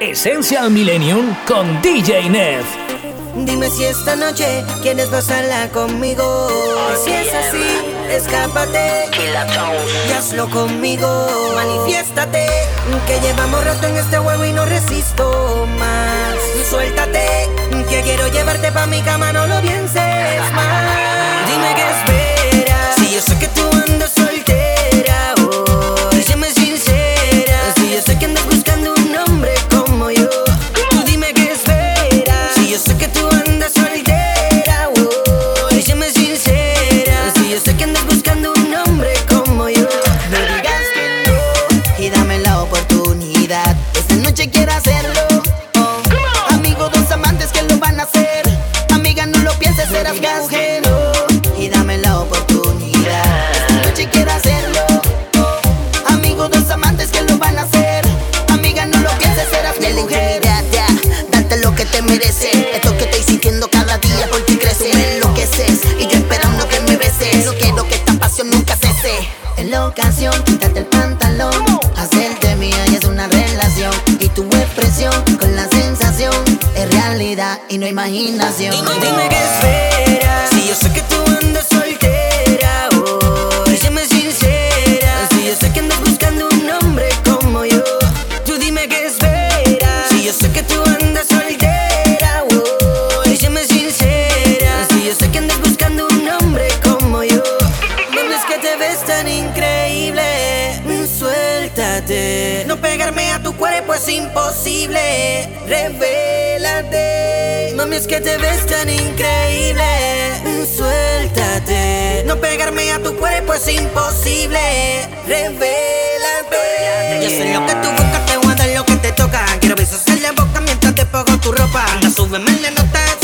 Essential Millennium con DJ Neff. Dime si esta noche quieres pasarla conmigo. Si es así, escápate y hazlo conmigo. Manifiéstate que llevamos rato en este juego y no resisto más. Suéltate que quiero llevarte pa' mi cama, no lo pienses más. Dime que esperas. Si yo sé que tú andas imaginación. Y no dime que es que te ves tan increíble. Suéltate. No pegarme a tu cuerpo es imposible. Revela, Revélate. Yo sé lo que tú buscas, te voy a lo que te toca. Quiero besos en la boca mientras te pongo tu ropa. Anda, súbeme la nota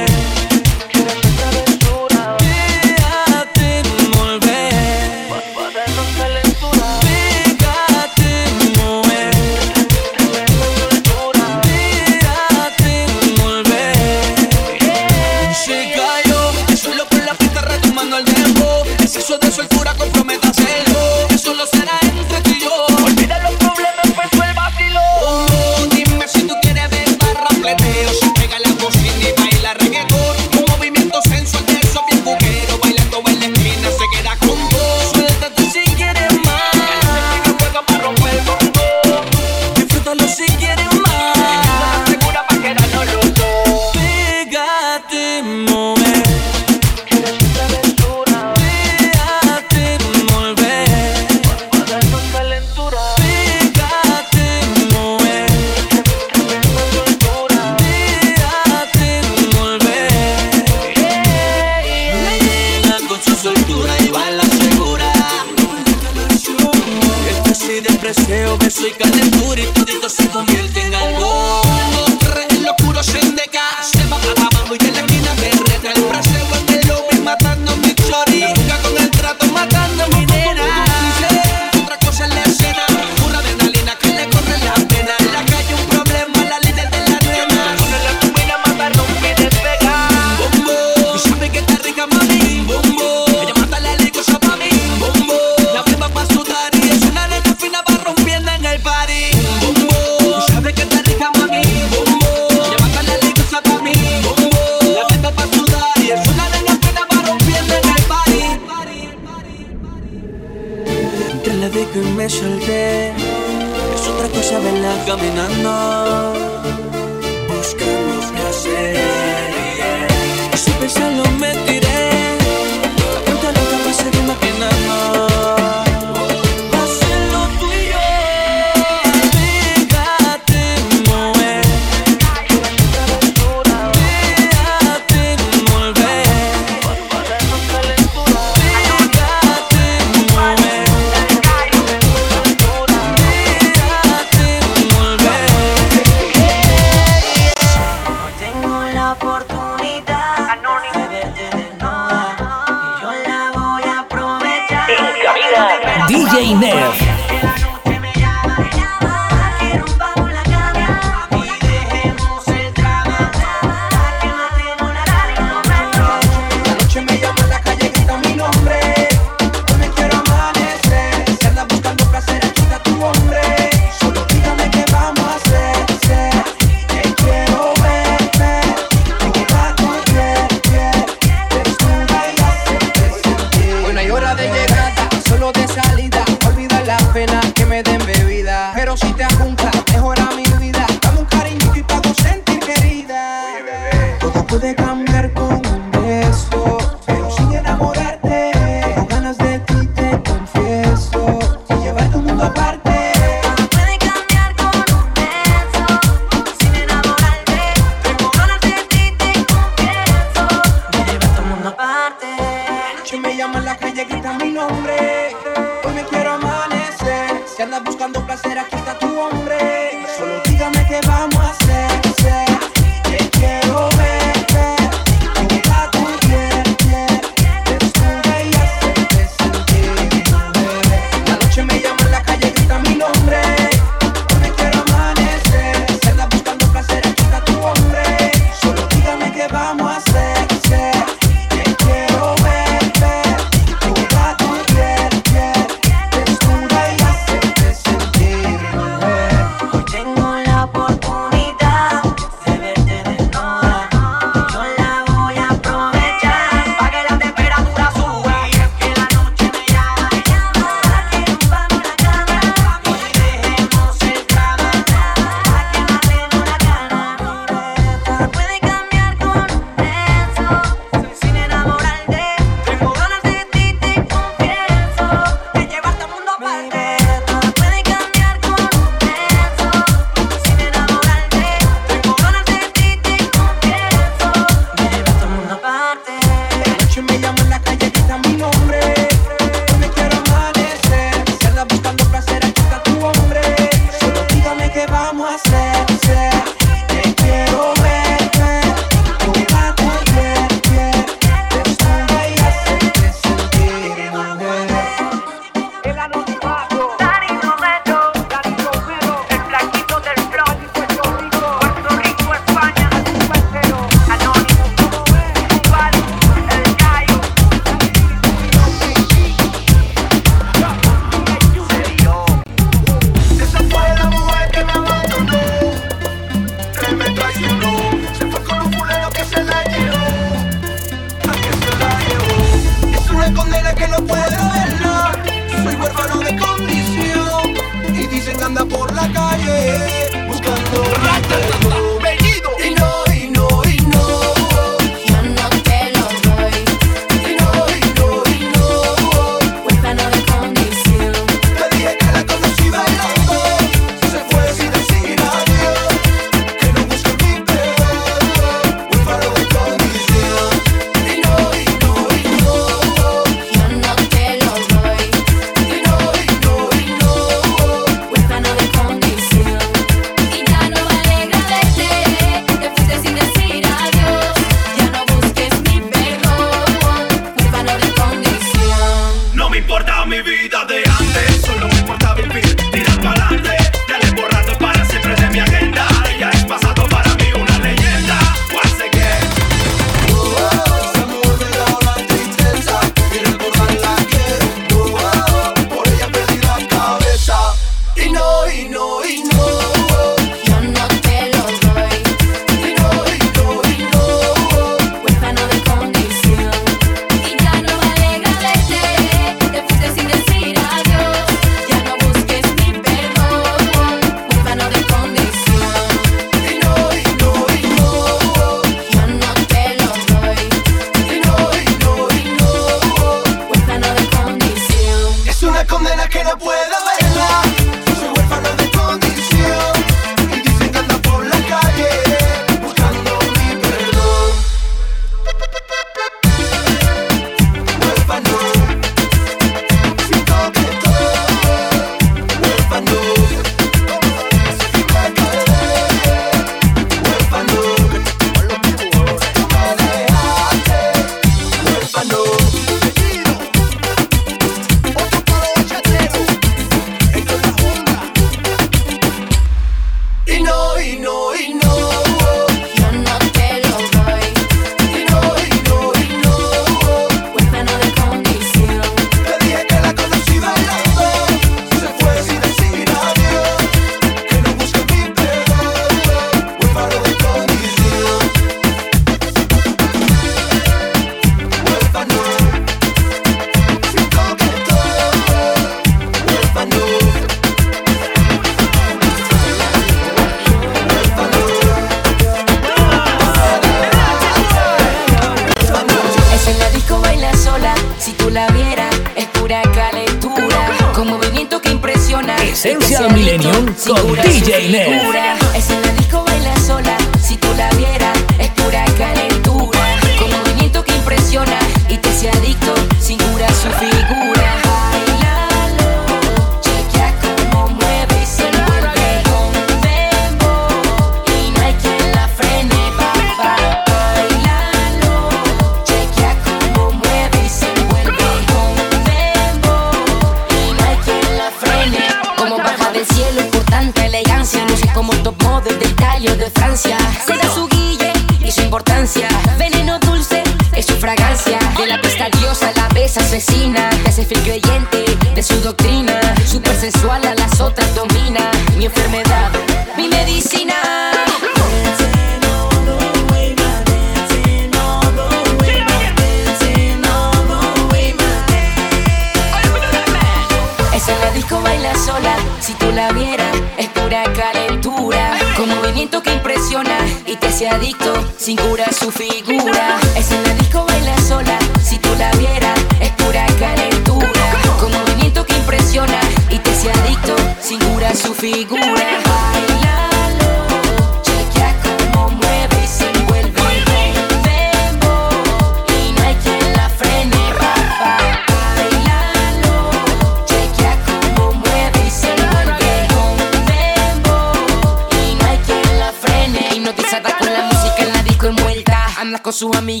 Anda con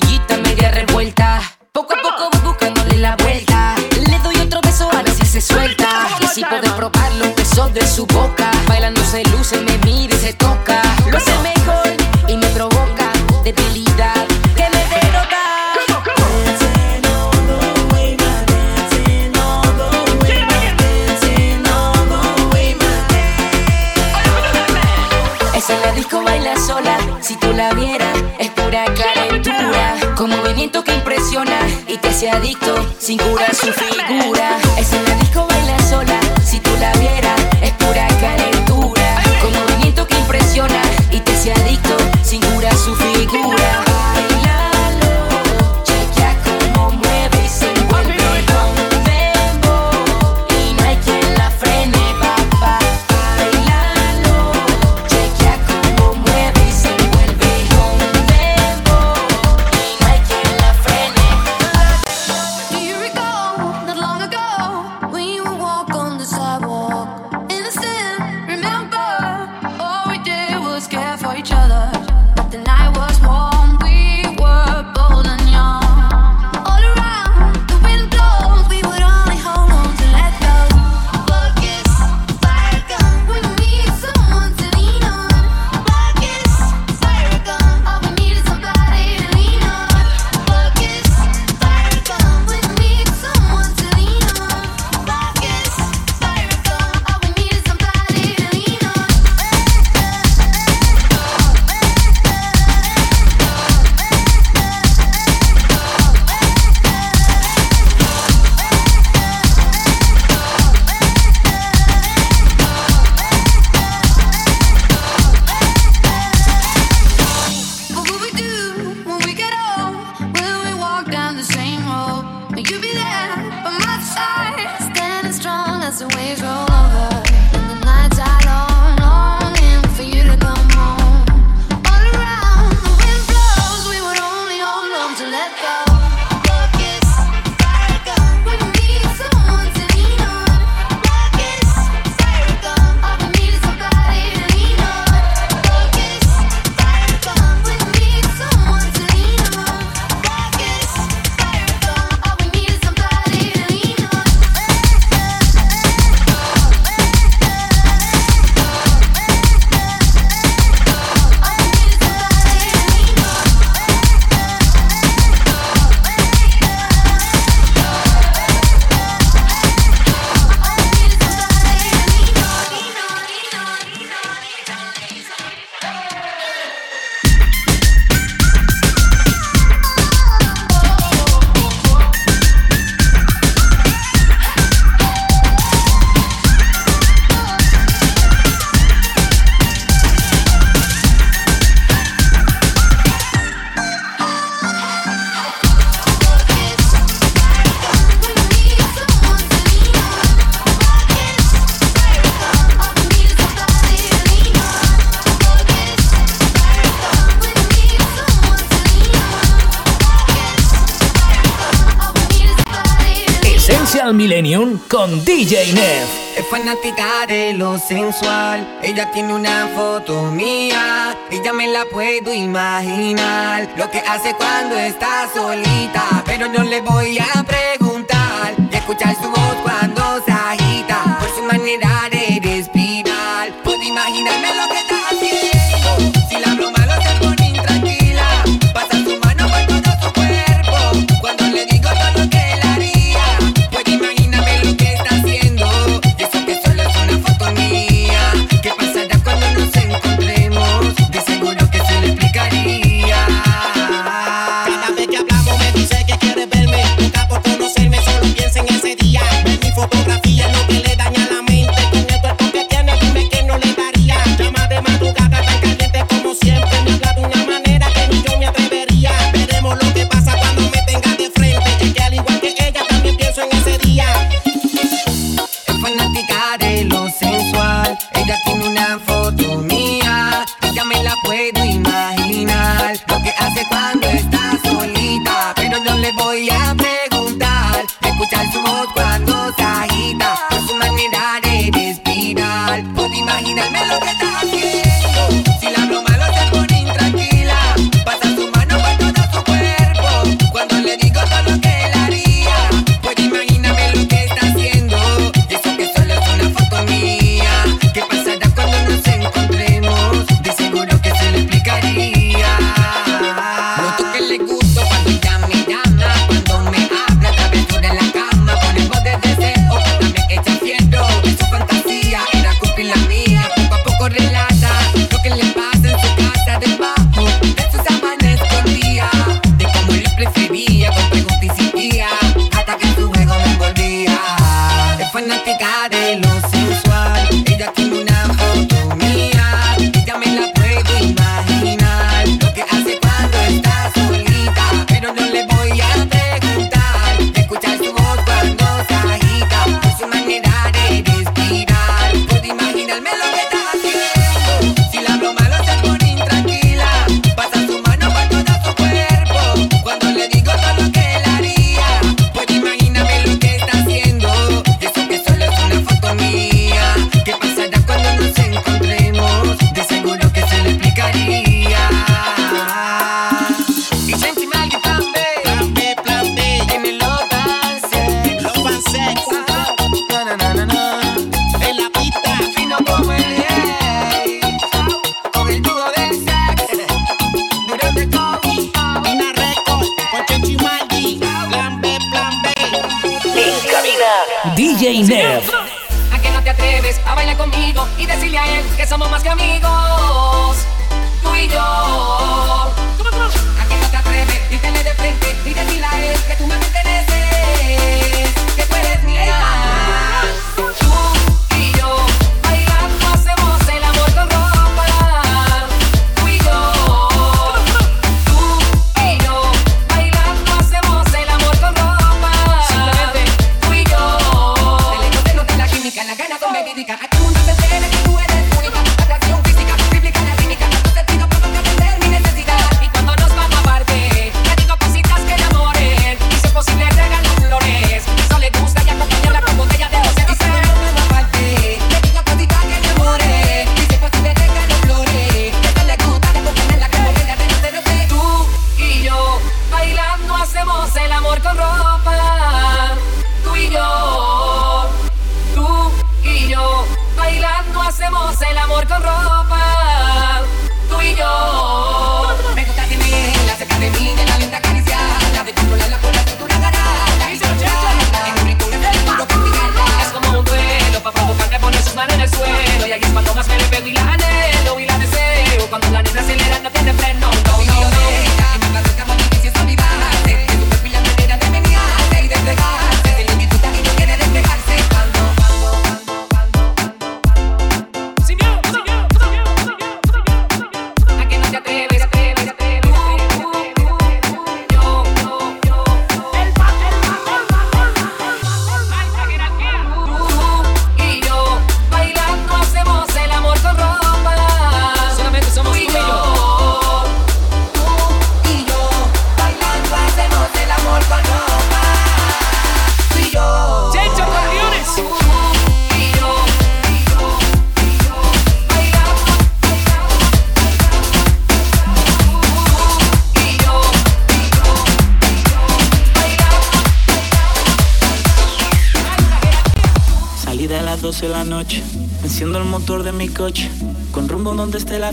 con DJ Neff. Es fanática de lo sensual, ella tiene una foto mía y ya me la puedo imaginar. Lo que hace cuando está solita, pero no le voy a preguntar y escuchar su voz cuando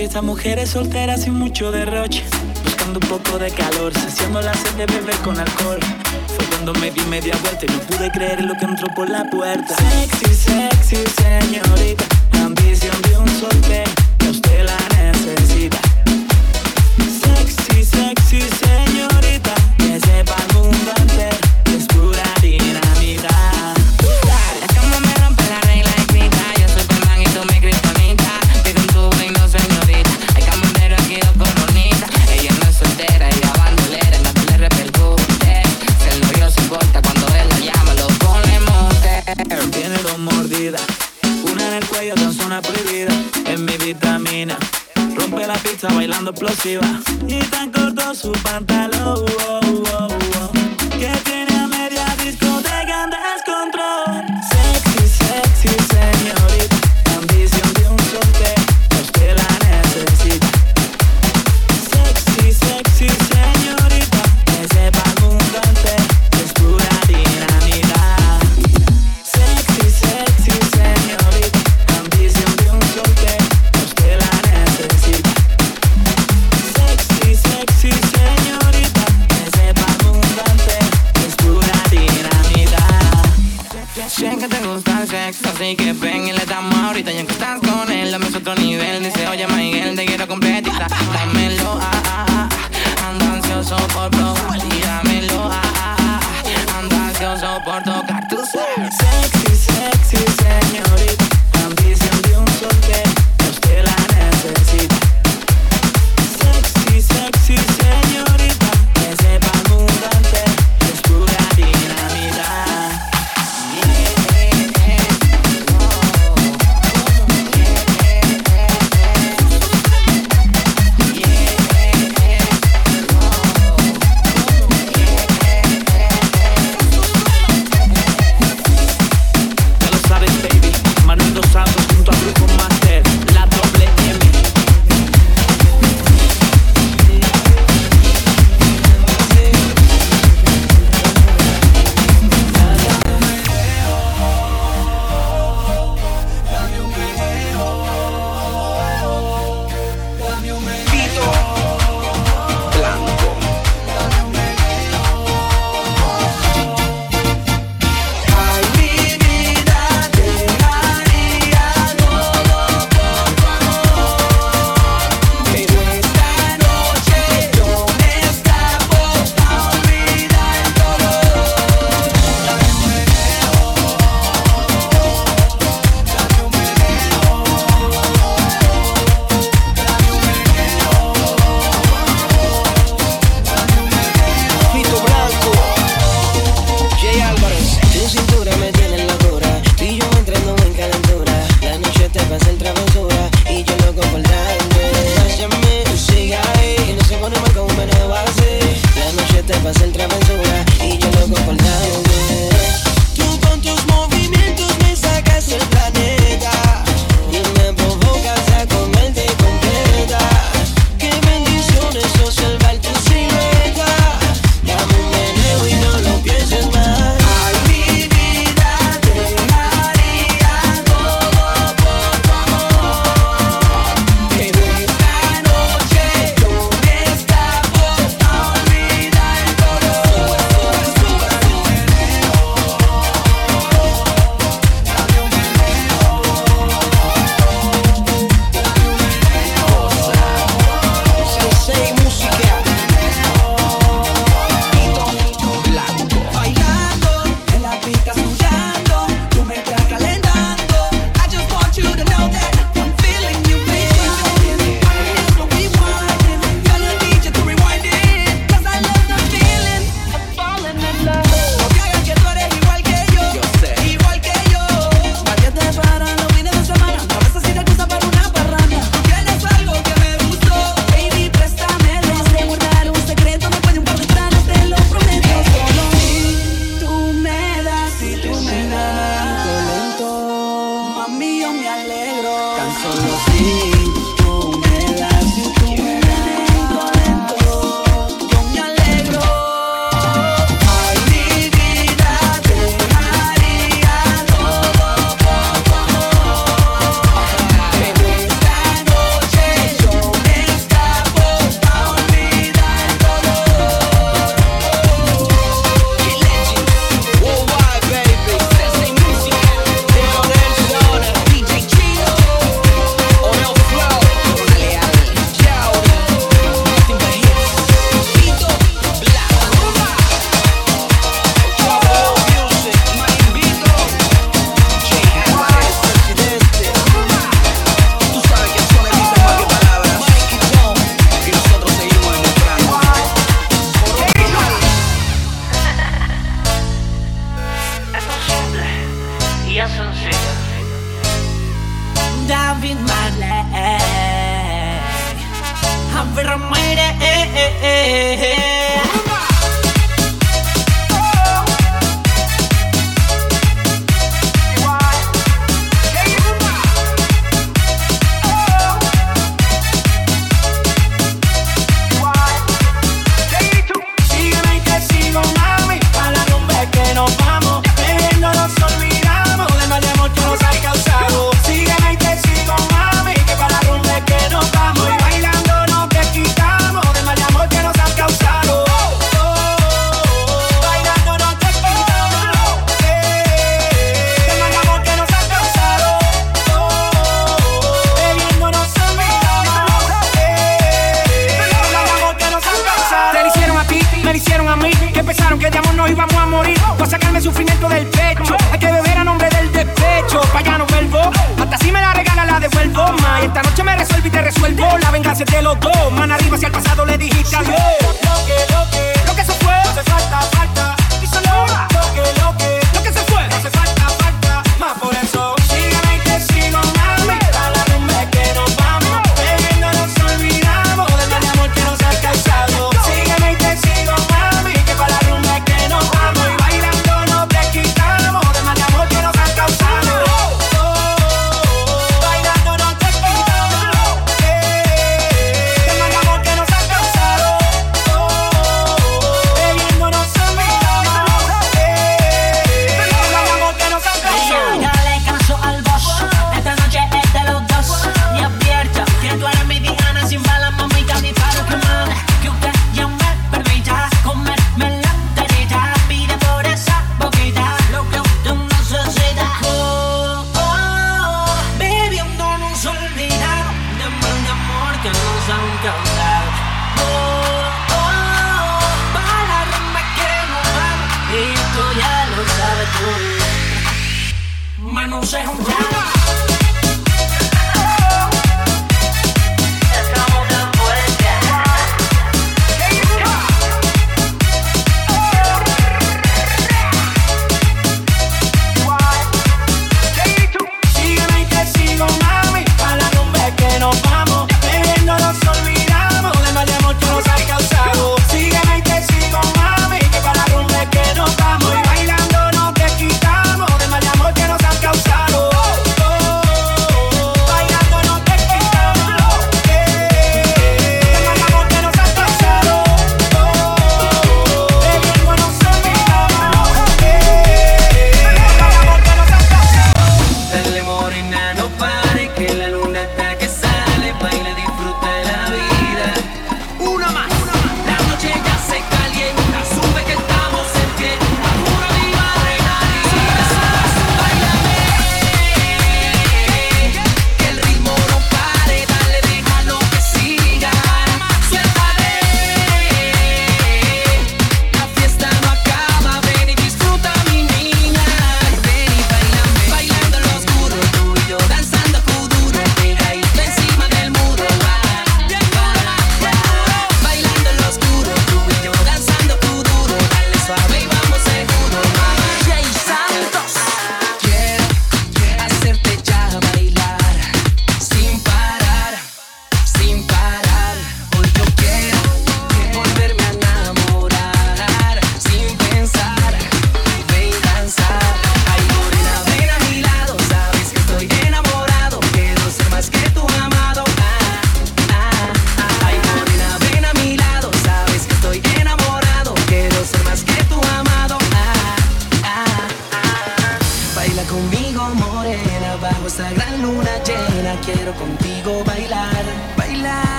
que esas mujeres solteras sin mucho derroche. Buscando un poco de calor, saciando la sed de beber con alcohol. Fue cuando me di media vuelta y no pude creer lo que entró por la puerta. Sexy, sexy, señorita, ambición de un soltero otro nivel.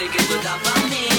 seguido da me.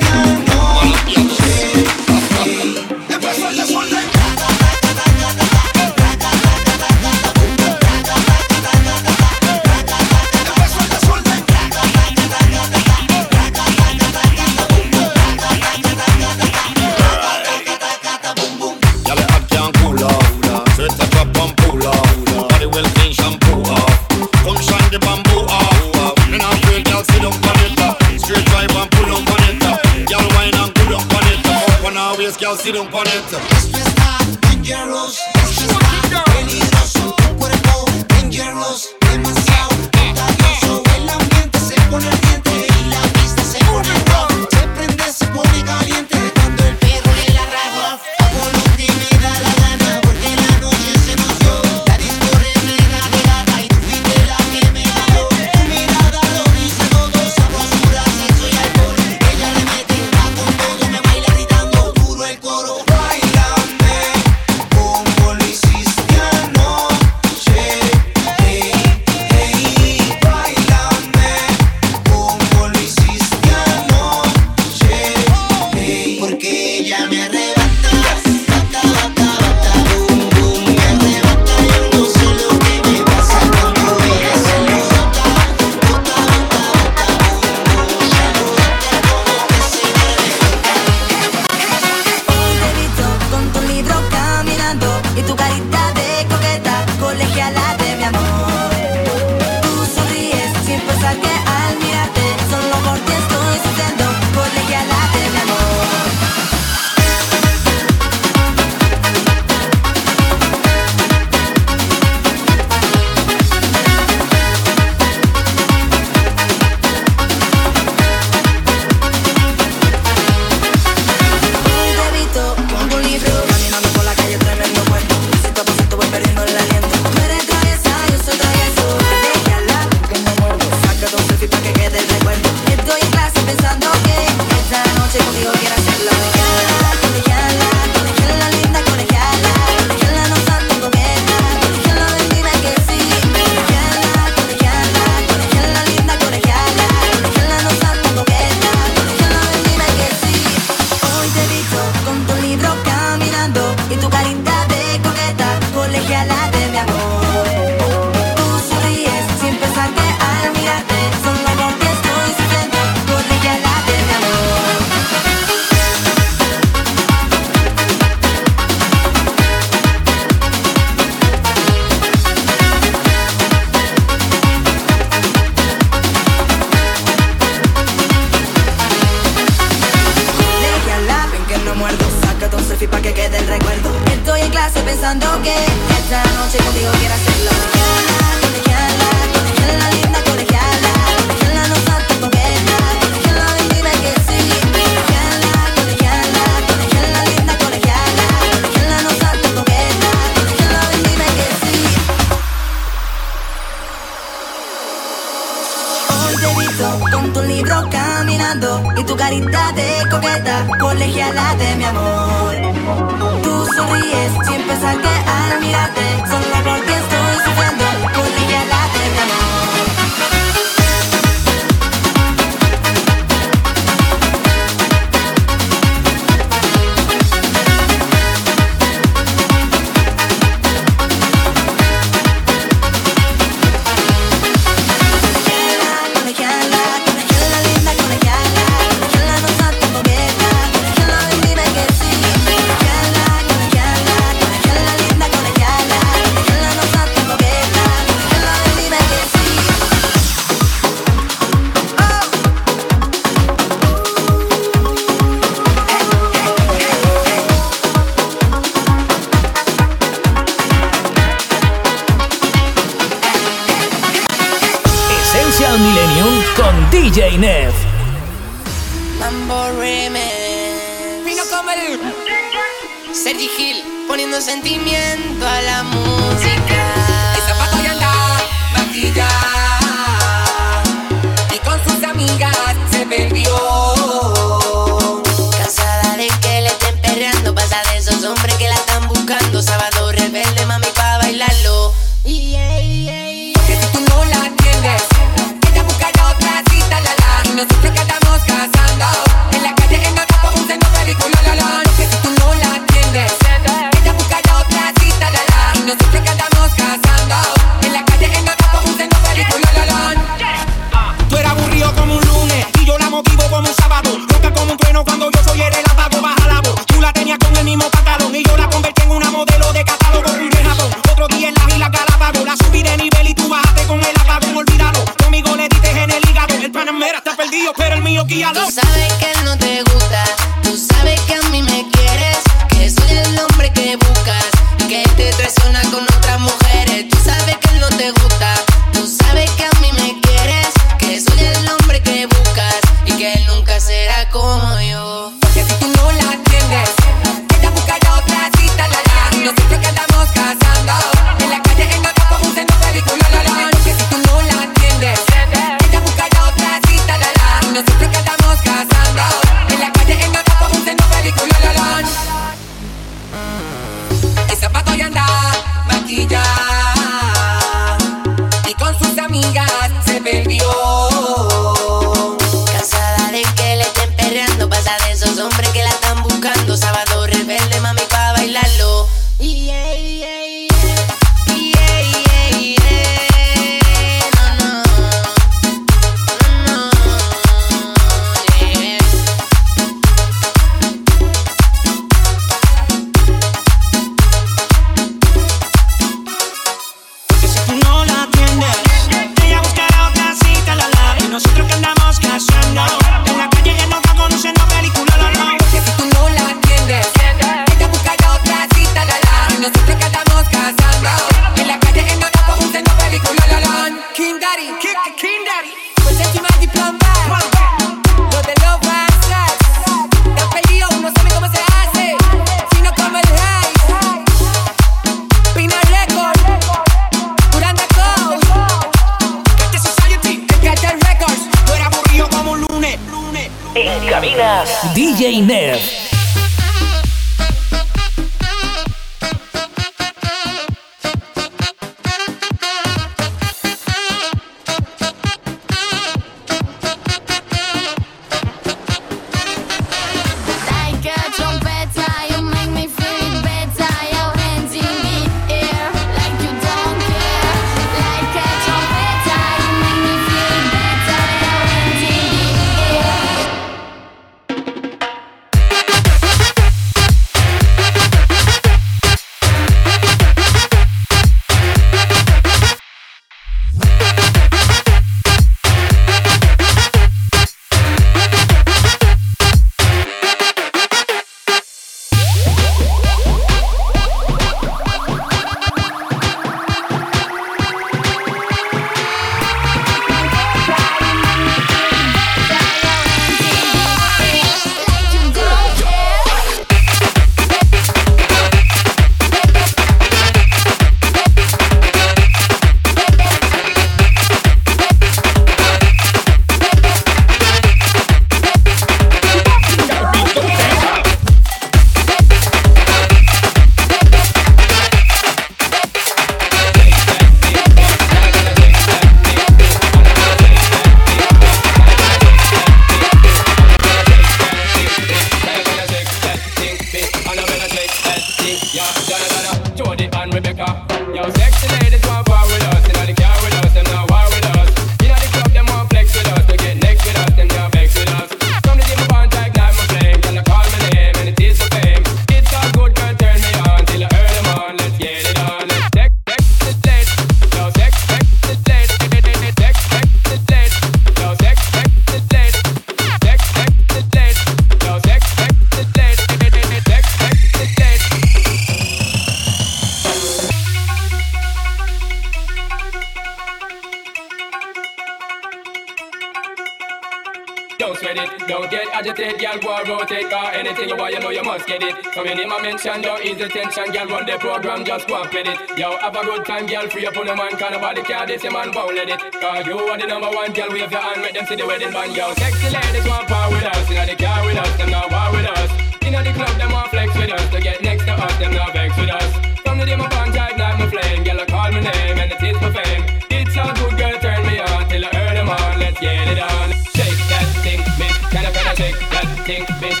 Time, girl, free up on the man, can nobody care this, your man won't let it. Cause you are the number one, girl, wave your hand, make them see the wedding band, yo. Sexy ladies want power with us, inna the car with us, them not war with us. Inna the club, them want flex with us, to get next to us, them not vex with us. From the day my band tight, night my flame, girl, I call my name, and it is for fame. It's all good, girl, turn me on, till I earn them on, let's get it on. Shake that thing, miss, can I better shake that thing, miss,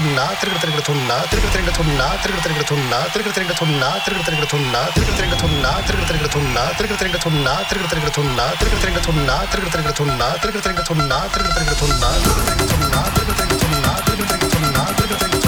తిరుగుతున్నా తిరుగు తిరుగుతున్నా తిరుగు తిరుగుతున్నా తిరుగు తిరుగుతున్నా తిరుగు తిరుగుతున్నా తిరుగు తిరుగుతున్నా తిరుగు తిరుగుతున్నా తిరుగు తిరుగుతున్నా తిరుగు తిరుగుతున్నా తిరుగు తిరుగుతున్నా తిరుగు తిరుగుతున్నా తిరుగు తిరుగుతున్నా తిరుగు తిరుగుతున్నా తిరుగు తిరుగుతున్నా తిరుగు తిరుగుతున్నా తిరుగు తిరుగుతున్నా తిరుగు తిరుగుతున్నా తిరుగు తిరుగుతున్నా